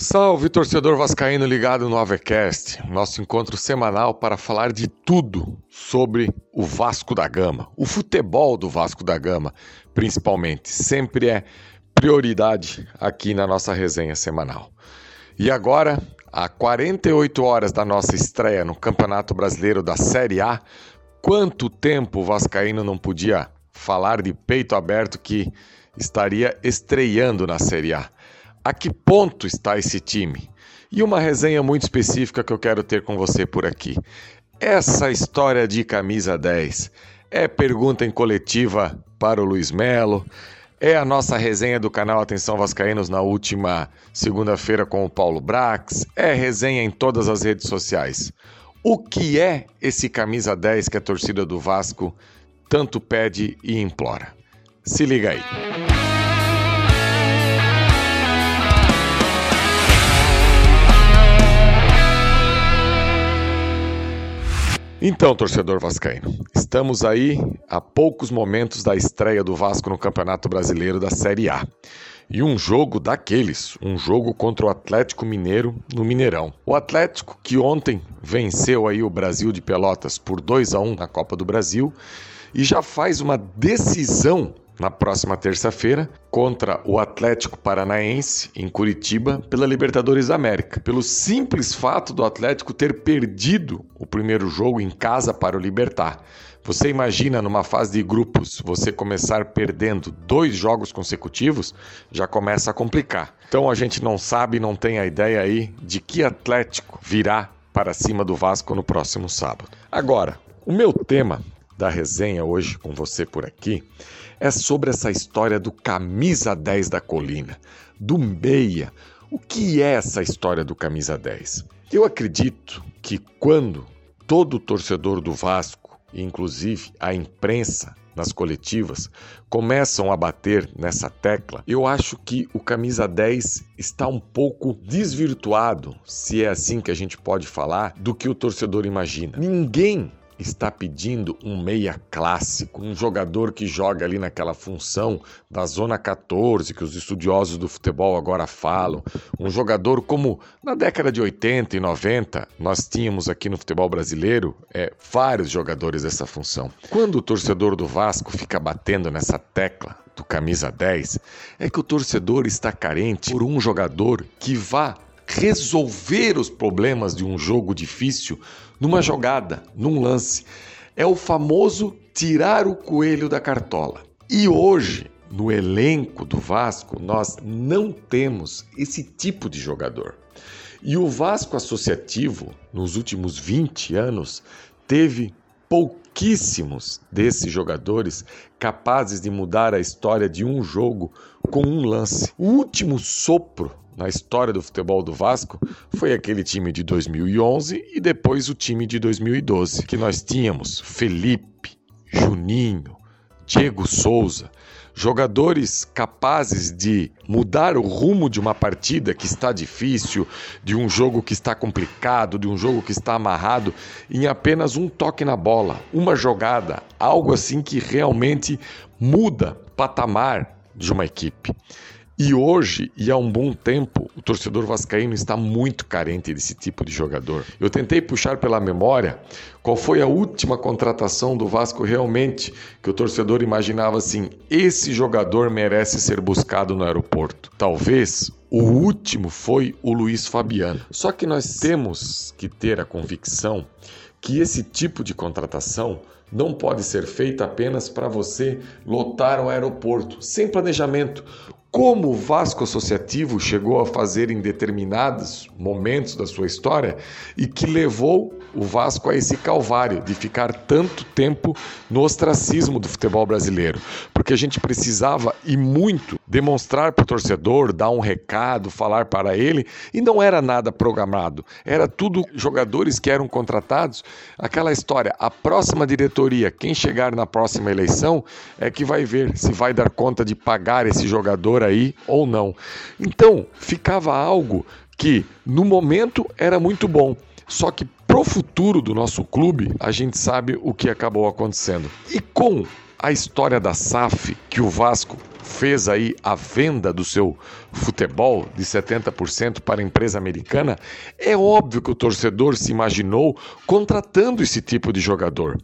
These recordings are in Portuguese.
Salve torcedor vascaíno ligado no Avecast, nosso encontro semanal para falar de tudo sobre o Vasco da Gama, o futebol do Vasco da Gama, principalmente, sempre é prioridade aqui na nossa resenha semanal. E agora, a 48 horas da nossa estreia no Campeonato Brasileiro da Série A, quanto tempo o vascaíno não podia falar de peito aberto que estaria estreando na Série A? A que ponto está esse time? E uma resenha muito específica que eu quero ter com você por aqui. Essa história de camisa 10 é pergunta em coletiva para o Luiz Melo, é a nossa resenha do canal Atenção Vascaínos na última segunda-feira com o Paulo Brax, é resenha em todas as redes sociais. O que é esse camisa 10 que a torcida do Vasco tanto pede e implora? Se liga aí. Então, torcedor vascaíno, estamos aí a poucos momentos da estreia do Vasco no Campeonato Brasileiro da Série A. E um jogo daqueles, um jogo contra o Atlético Mineiro no Mineirão. O Atlético que ontem venceu aí o Brasil de Pelotas por 2 a 1 na Copa do Brasil e já faz uma decisão na próxima terça-feira contra o Atlético Paranaense em Curitiba pela Libertadores América, pelo simples fato do Atlético ter perdido o primeiro jogo em casa para o Libertar. Você imagina numa fase de grupos você começar perdendo dois jogos consecutivos, já começa a complicar. Então a gente não sabe, não tem a ideia aí de que Atlético virá para cima do Vasco no próximo sábado. Agora, o meu tema da resenha hoje com você por aqui é sobre essa história do camisa 10 da colina, do meia. O que é essa história do camisa 10? Eu acredito que quando todo torcedor do Vasco, inclusive a imprensa nas coletivas, começam a bater nessa tecla, eu acho que o camisa 10 está um pouco desvirtuado, se é assim que a gente pode falar, do que o torcedor imagina. Ninguém está pedindo um meia clássico, um jogador que joga ali naquela função da zona 14 que os estudiosos do futebol agora falam, um jogador como na década de 80 e 90 nós tínhamos aqui no futebol brasileiro é, vários jogadores dessa função. Quando o torcedor do Vasco fica batendo nessa tecla do camisa 10, é que o torcedor está carente por um jogador que vá resolver os problemas de um jogo difícil numa jogada, num lance. É o famoso tirar o coelho da cartola. E hoje, no elenco do Vasco, nós não temos esse tipo de jogador. E o Vasco Associativo, nos últimos 20 anos, teve pouquíssimos desses jogadores capazes de mudar a história de um jogo com um lance. O último sopro na história do futebol do Vasco foi aquele time de 2011 e depois o time de 2012, que nós tínhamos Felipe, Juninho, Diego Souza, jogadores capazes de mudar o rumo de uma partida que está difícil, de um jogo que está complicado, de um jogo que está amarrado, em apenas um toque na bola, uma jogada, algo assim que realmente muda patamar de uma equipe. E hoje, e há um bom tempo, o torcedor vascaíno está muito carente desse tipo de jogador. Eu tentei puxar pela memória qual foi a última contratação do Vasco realmente que o torcedor imaginava assim: esse jogador merece ser buscado no aeroporto. Talvez o último foi o Luiz Fabiano. Só que nós temos que ter a convicção que esse tipo de contratação não pode ser feita apenas para você lotar o aeroporto, sem planejamento. Como o Vasco Associativo chegou a fazer em determinados momentos da sua história e que levou o Vasco a esse calvário de ficar tanto tempo no ostracismo do futebol brasileiro. Porque a gente precisava e muito demonstrar para o torcedor, dar um recado, falar para ele, e não era nada programado. Era tudo jogadores que eram contratados. Aquela história, a próxima diretoria, quem chegar na próxima eleição, é que vai ver se vai dar conta de pagar esse jogador aí ou não. Então, ficava algo que no momento era muito bom, só que pro futuro do nosso clube, a gente sabe o que acabou acontecendo. E com a história da SAF que o Vasco fez aí a venda do seu futebol de 70% para a empresa americana, é óbvio que o torcedor se imaginou contratando esse tipo de jogador.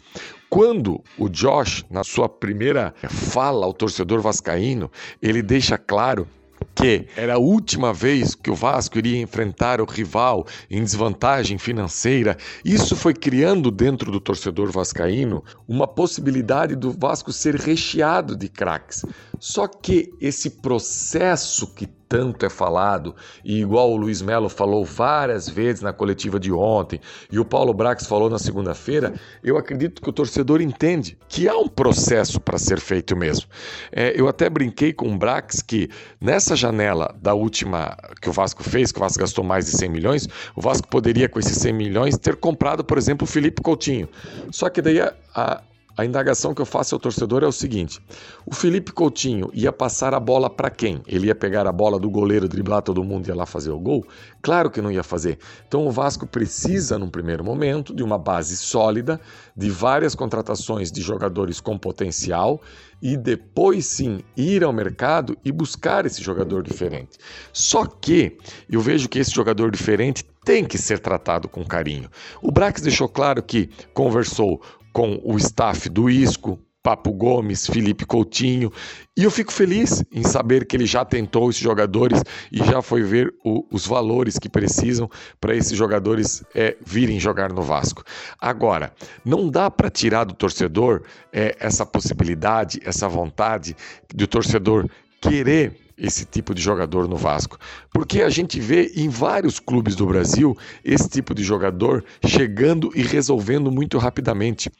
Quando o Josh, na sua primeira fala ao torcedor vascaíno, ele deixa claro que era a última vez que o Vasco iria enfrentar o rival em desvantagem financeira. Isso foi criando dentro do torcedor vascaíno uma possibilidade do Vasco ser recheado de craques. Só que esse processo que tanto é falado, e igual o Luiz Melo falou várias vezes na coletiva de ontem, e o Paulo Brax falou na segunda-feira, eu acredito que o torcedor entende que há um processo para ser feito mesmo. É, eu até brinquei com o Brax que nessa janela da última que o Vasco fez, que o Vasco gastou mais de 100 milhões, o Vasco poderia, com esses 100 milhões, ter comprado, por exemplo, o Felipe Coutinho. Só que daí a, a a indagação que eu faço ao torcedor é o seguinte: o Felipe Coutinho ia passar a bola para quem? Ele ia pegar a bola do goleiro, driblar todo mundo e ia lá fazer o gol? Claro que não ia fazer. Então o Vasco precisa, num primeiro momento, de uma base sólida, de várias contratações de jogadores com potencial e depois sim ir ao mercado e buscar esse jogador diferente. Só que eu vejo que esse jogador diferente tem que ser tratado com carinho. O Brax deixou claro que conversou com o staff do Isco, Papo Gomes, Felipe Coutinho, e eu fico feliz em saber que ele já tentou esses jogadores e já foi ver o, os valores que precisam para esses jogadores é, virem jogar no Vasco. Agora, não dá para tirar do torcedor é, essa possibilidade, essa vontade do torcedor querer esse tipo de jogador no Vasco. Porque a gente vê em vários clubes do Brasil esse tipo de jogador chegando e resolvendo muito rapidamente.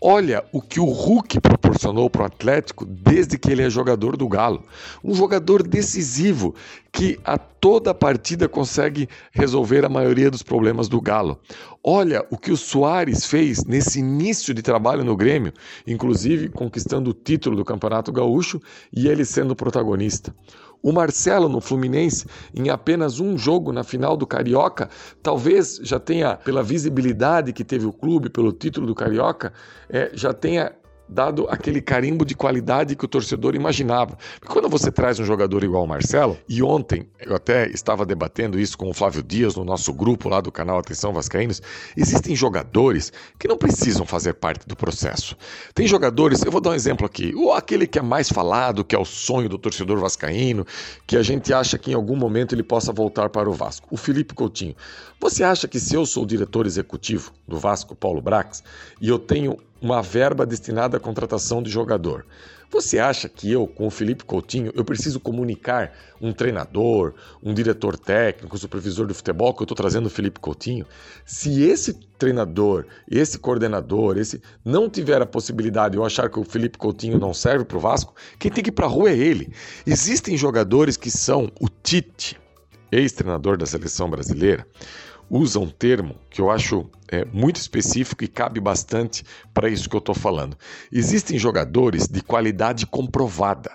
Olha o que o Hulk proporcionou para o Atlético desde que ele é jogador do Galo. Um jogador decisivo que a toda partida consegue resolver a maioria dos problemas do Galo. Olha o que o Soares fez nesse início de trabalho no Grêmio, inclusive conquistando o título do Campeonato Gaúcho e ele sendo protagonista. O Marcelo no Fluminense, em apenas um jogo na final do Carioca, talvez já tenha, pela visibilidade que teve o clube, pelo título do Carioca, é, já tenha dado aquele carimbo de qualidade que o torcedor imaginava. Porque quando você traz um jogador igual o Marcelo, e ontem eu até estava debatendo isso com o Flávio Dias no nosso grupo lá do canal Atenção Vascaínos, existem jogadores que não precisam fazer parte do processo. Tem jogadores, eu vou dar um exemplo aqui, ou aquele que é mais falado, que é o sonho do torcedor vascaíno, que a gente acha que em algum momento ele possa voltar para o Vasco, o Felipe Coutinho. Você acha que se eu sou o diretor executivo do Vasco, Paulo Brax, e eu tenho uma verba destinada à contratação de jogador. Você acha que eu, com o Felipe Coutinho, eu preciso comunicar um treinador, um diretor técnico, supervisor de futebol que eu estou trazendo o Felipe Coutinho? Se esse treinador, esse coordenador, esse não tiver a possibilidade, eu achar que o Felipe Coutinho não serve para o Vasco, quem tem que ir para a rua é ele. Existem jogadores que são o Tite, ex-treinador da seleção brasileira, usa um termo que eu acho é, muito específico e cabe bastante para isso que eu estou falando. Existem jogadores de qualidade comprovada.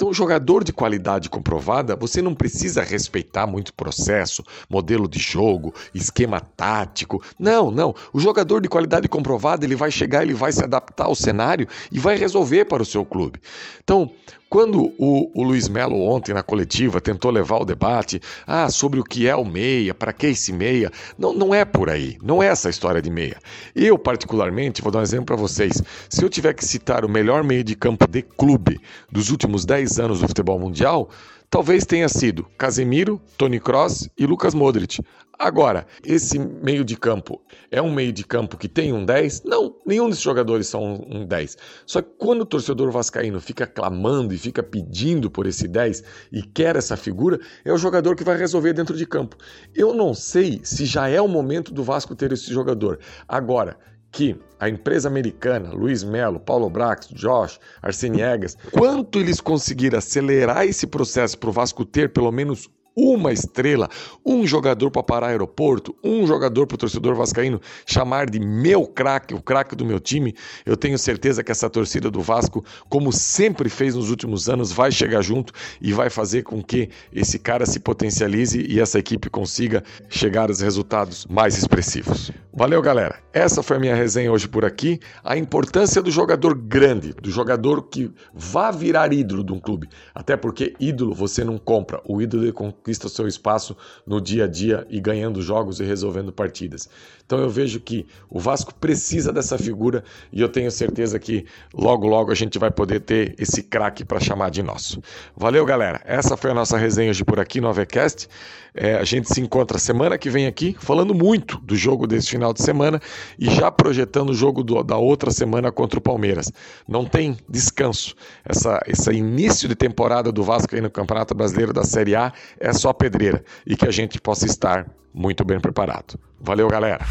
Então, jogador de qualidade comprovada, você não precisa respeitar muito processo, modelo de jogo, esquema tático. Não, não. O jogador de qualidade comprovada, ele vai chegar, ele vai se adaptar ao cenário e vai resolver para o seu clube. Então, quando o, o Luiz Melo ontem na coletiva tentou levar o debate ah, sobre o que é o meia, para que esse meia, não, não é por aí, não é essa história de meia. Eu, particularmente, vou dar um exemplo para vocês. Se eu tiver que citar o melhor meio de campo de clube dos últimos 10 anos do futebol mundial, talvez tenha sido Casemiro, Tony Kroos e Lucas Modric. Agora, esse meio de campo é um meio de campo que tem um 10? Não, nenhum desses jogadores são um 10. Só que quando o torcedor vascaíno fica clamando e fica pedindo por esse 10 e quer essa figura, é o jogador que vai resolver dentro de campo. Eu não sei se já é o momento do Vasco ter esse jogador. Agora, que a empresa americana, Luiz Melo, Paulo Brax, Josh, Arseniegas, quanto eles conseguiram acelerar esse processo para o Vasco ter pelo menos uma estrela, um jogador para parar aeroporto, um jogador para o torcedor vascaíno chamar de meu craque, o craque do meu time, eu tenho certeza que essa torcida do Vasco, como sempre fez nos últimos anos, vai chegar junto e vai fazer com que esse cara se potencialize e essa equipe consiga chegar aos resultados mais expressivos. Valeu, galera. Essa foi a minha resenha hoje por aqui. A importância do jogador grande, do jogador que vá virar ídolo de um clube. Até porque ídolo você não compra. O ídolo conquista o seu espaço no dia a dia e ganhando jogos e resolvendo partidas. Então eu vejo que o Vasco precisa dessa figura e eu tenho certeza que logo logo a gente vai poder ter esse craque para chamar de nosso. Valeu, galera. Essa foi a nossa resenha hoje por aqui no AVCast. É, a gente se encontra semana que vem aqui falando muito do jogo desse final de semana e já projetando o jogo do, da outra semana contra o Palmeiras. Não tem descanso. Essa, esse início de temporada do Vasco aí no Campeonato Brasileiro da Série A é só pedreira e que a gente possa estar muito bem preparado. Valeu, galera!